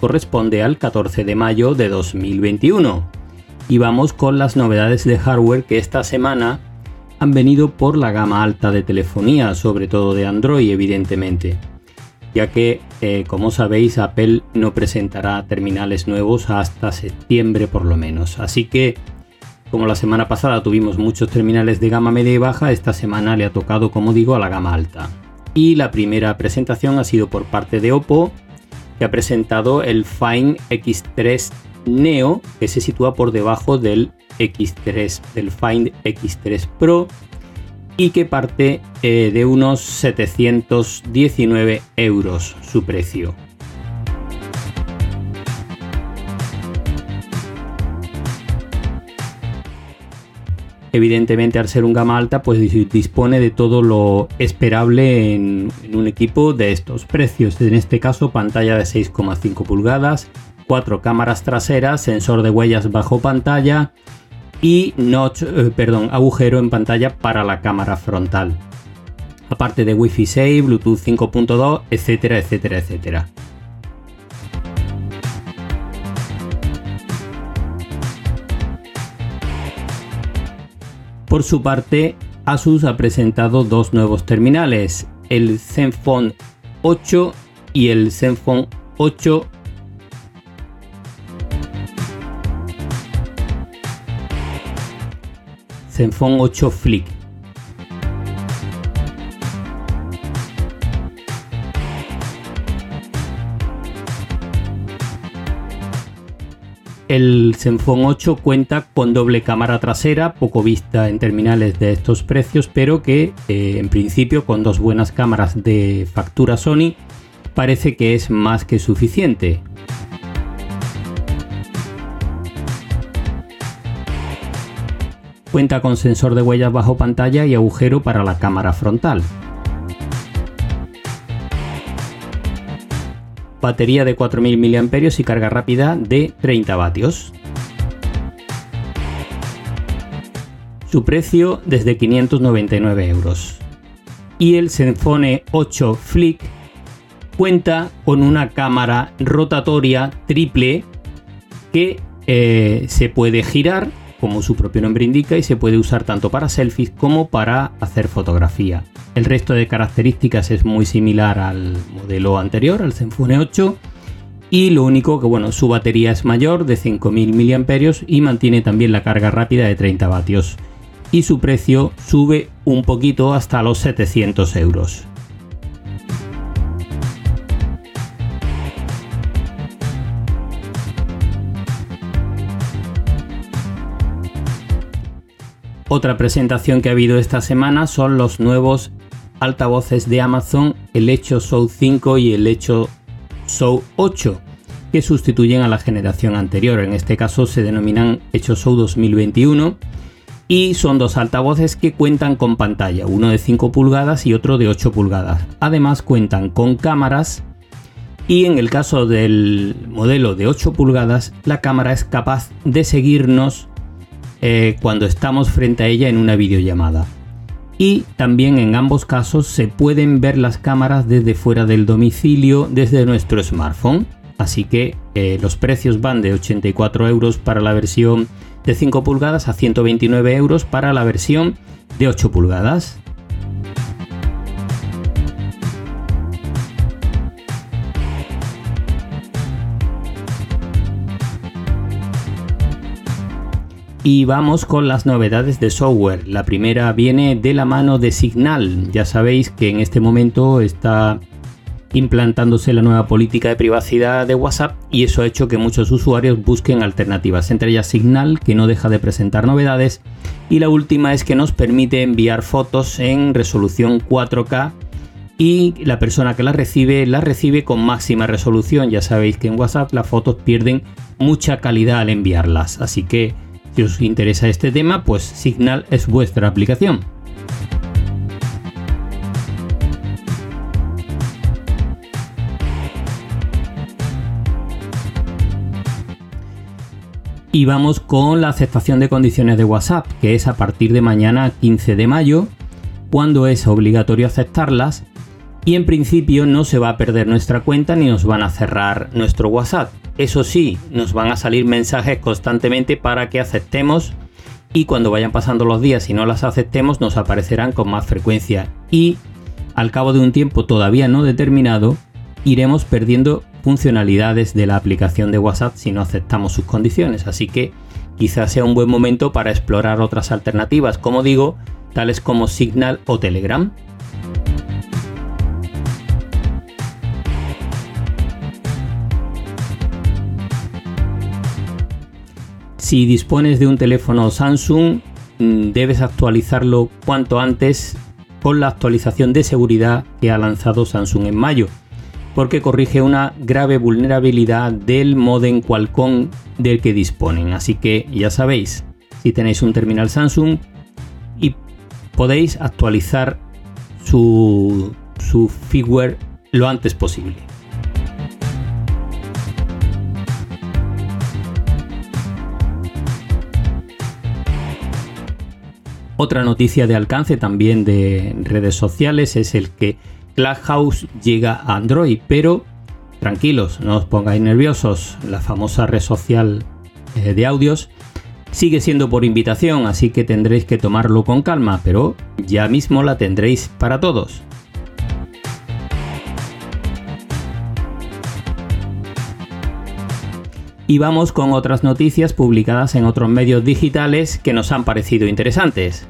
corresponde al 14 de mayo de 2021. Y vamos con las novedades de hardware que esta semana han venido por la gama alta de telefonía, sobre todo de Android evidentemente, ya que eh, como sabéis Apple no presentará terminales nuevos hasta septiembre por lo menos. Así que como la semana pasada tuvimos muchos terminales de gama media y baja, esta semana le ha tocado como digo a la gama alta. Y la primera presentación ha sido por parte de Oppo que ha presentado el Find X3 Neo, que se sitúa por debajo del X3, del Find X3 Pro, y que parte eh, de unos 719 euros su precio. Evidentemente al ser un gama alta pues dispone de todo lo esperable en, un equipo de estos precios. En este caso pantalla de 6,5 pulgadas, cuatro cámaras traseras, sensor de huellas bajo pantalla y notch, eh, perdón, agujero en pantalla para la cámara frontal. Aparte de Wi-Fi 6, Bluetooth 5.2, etcétera, etcétera, etcétera. Por su parte, Asus ha presentado dos nuevos terminales, el Zenfone 8 y el Zenfone 8 Zenfone 8 Flick El Zenfone 8 cuenta con doble cámara trasera, poco vista en terminales de estos precios, pero que eh, en principio con dos buenas cámaras de factura Sony parece que es más que suficiente. Cuenta con sensor de huellas bajo pantalla y agujero para la cámara frontal. Batería de 4000 mAh y carga rápida de 30 vatios. Su precio desde 599 euros. Y el Zenfone 8 Flick cuenta con una cámara rotatoria triple que eh, se puede girar, como su propio nombre indica, y se puede usar tanto para selfies como para hacer fotografía. El resto de características es muy similar al modelo anterior, al Zenfone 8. Y lo único que, bueno, su batería es mayor de 5000 mAh y mantiene también la carga rápida de 30 vatios. Y su precio sube un poquito hasta los 700 euros. Otra presentación que ha habido esta semana son los nuevos altavoces de Amazon, el Echo Show 5 y el Echo Show 8, que sustituyen a la generación anterior. En este caso se denominan Echo Show 2021 y son dos altavoces que cuentan con pantalla, uno de 5 pulgadas y otro de 8 pulgadas. Además cuentan con cámaras y en el caso del modelo de 8 pulgadas la cámara es capaz de seguirnos eh, cuando estamos frente a ella en una videollamada. Y también en ambos casos se pueden ver las cámaras desde fuera del domicilio desde nuestro smartphone. Así que eh, los precios van de 84 euros para la versión de 5 pulgadas a 129 euros para la versión de 8 pulgadas. Y vamos con las novedades de software. La primera viene de la mano de Signal. Ya sabéis que en este momento está implantándose la nueva política de privacidad de WhatsApp y eso ha hecho que muchos usuarios busquen alternativas, entre ellas Signal, que no deja de presentar novedades, y la última es que nos permite enviar fotos en resolución 4K y la persona que la recibe la recibe con máxima resolución. Ya sabéis que en WhatsApp las fotos pierden mucha calidad al enviarlas, así que si os interesa este tema, pues Signal es vuestra aplicación. Y vamos con la aceptación de condiciones de WhatsApp, que es a partir de mañana 15 de mayo, cuando es obligatorio aceptarlas y en principio no se va a perder nuestra cuenta ni nos van a cerrar nuestro WhatsApp. Eso sí, nos van a salir mensajes constantemente para que aceptemos y cuando vayan pasando los días y no las aceptemos nos aparecerán con más frecuencia y al cabo de un tiempo todavía no determinado iremos perdiendo funcionalidades de la aplicación de WhatsApp si no aceptamos sus condiciones. Así que quizás sea un buen momento para explorar otras alternativas, como digo, tales como Signal o Telegram. Si dispones de un teléfono Samsung, mm, debes actualizarlo cuanto antes con la actualización de seguridad que ha lanzado Samsung en mayo, porque corrige una grave vulnerabilidad del modem Qualcomm del que disponen. Así que ya sabéis, si tenéis un terminal Samsung y podéis actualizar su, su firmware lo antes posible. Otra noticia de alcance también de redes sociales es el que Clubhouse llega a Android, pero tranquilos, no os pongáis nerviosos, la famosa red social eh, de audios sigue siendo por invitación, así que tendréis que tomarlo con calma, pero ya mismo la tendréis para todos. Y vamos con otras noticias publicadas en otros medios digitales que nos han parecido interesantes.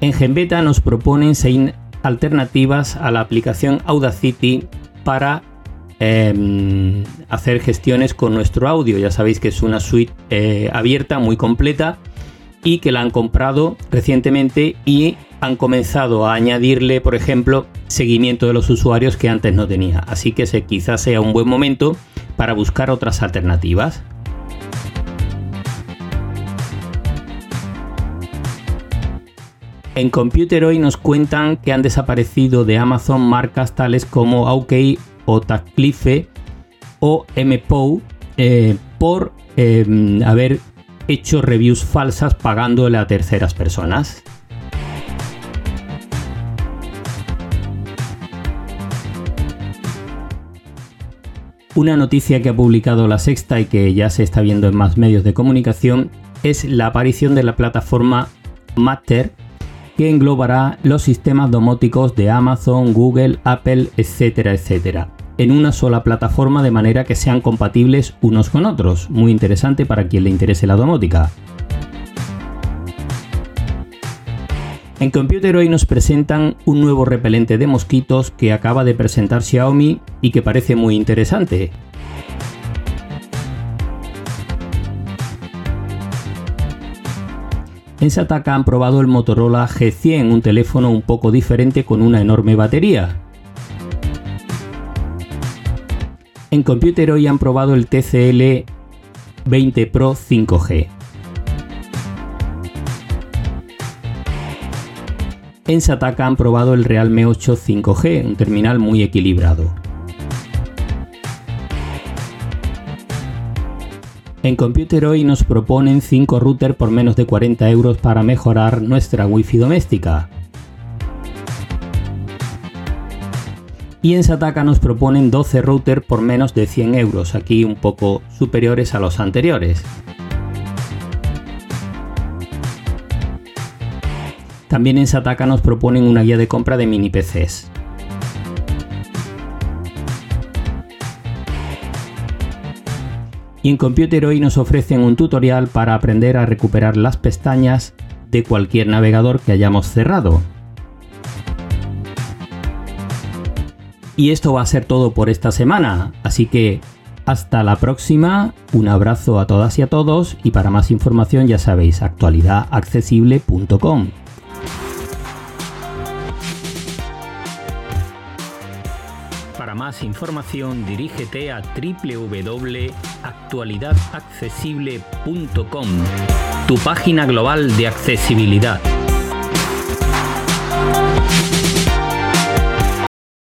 En Genbeta nos proponen seis alternativas a la aplicación Audacity para em, hacer gestiones con nuestro audio. Ya sabéis que es una suite eh, abierta, muy completa y que la han comprado recientemente y han comenzado a añadirle, por ejemplo, seguimiento de los usuarios que antes no tenía. Así que ese quizás sea un buen momento para buscar otras alternativas. En Computer hoy nos cuentan que han desaparecido de Amazon marcas tales como OK o Taclife o MPO eh, por haber hecho reviews falsas pagándole a terceras personas. Una noticia que ha publicado La Sexta y que ya se está viendo en más medios de comunicación es la aparición de la plataforma Matter que englobará los sistemas domóticos de Amazon, Google, Apple, etcétera, etcétera, en una sola plataforma de manera que sean compatibles unos con otros. Muy interesante para quien le interese la domótica. En Computer hoy nos presentan un nuevo repelente de mosquitos que acaba de presentar Xiaomi y que parece muy interesante. En Sataka han probado el Motorola G100, un teléfono un poco diferente con una enorme batería. En Computer hoy han probado el TCL 20 Pro 5G. En Sataka han probado el Realme 8 5G, un terminal muy equilibrado. En Computer hoy nos proponen 5 routers por menos de 40 euros para mejorar nuestra wifi doméstica. Y en Sataka nos proponen 12 routers por menos de 100 euros, aquí un poco superiores a los anteriores. También en Sataka nos proponen una guía de compra de mini PCs. Y en Computer hoy nos ofrecen un tutorial para aprender a recuperar las pestañas de cualquier navegador que hayamos cerrado. Y esto va a ser todo por esta semana, así que hasta la próxima, un abrazo a todas y a todos y para más información ya sabéis actualidadaccesible.com. Para más información dirígete a www.actualidadaccesible.com, tu página global de accesibilidad.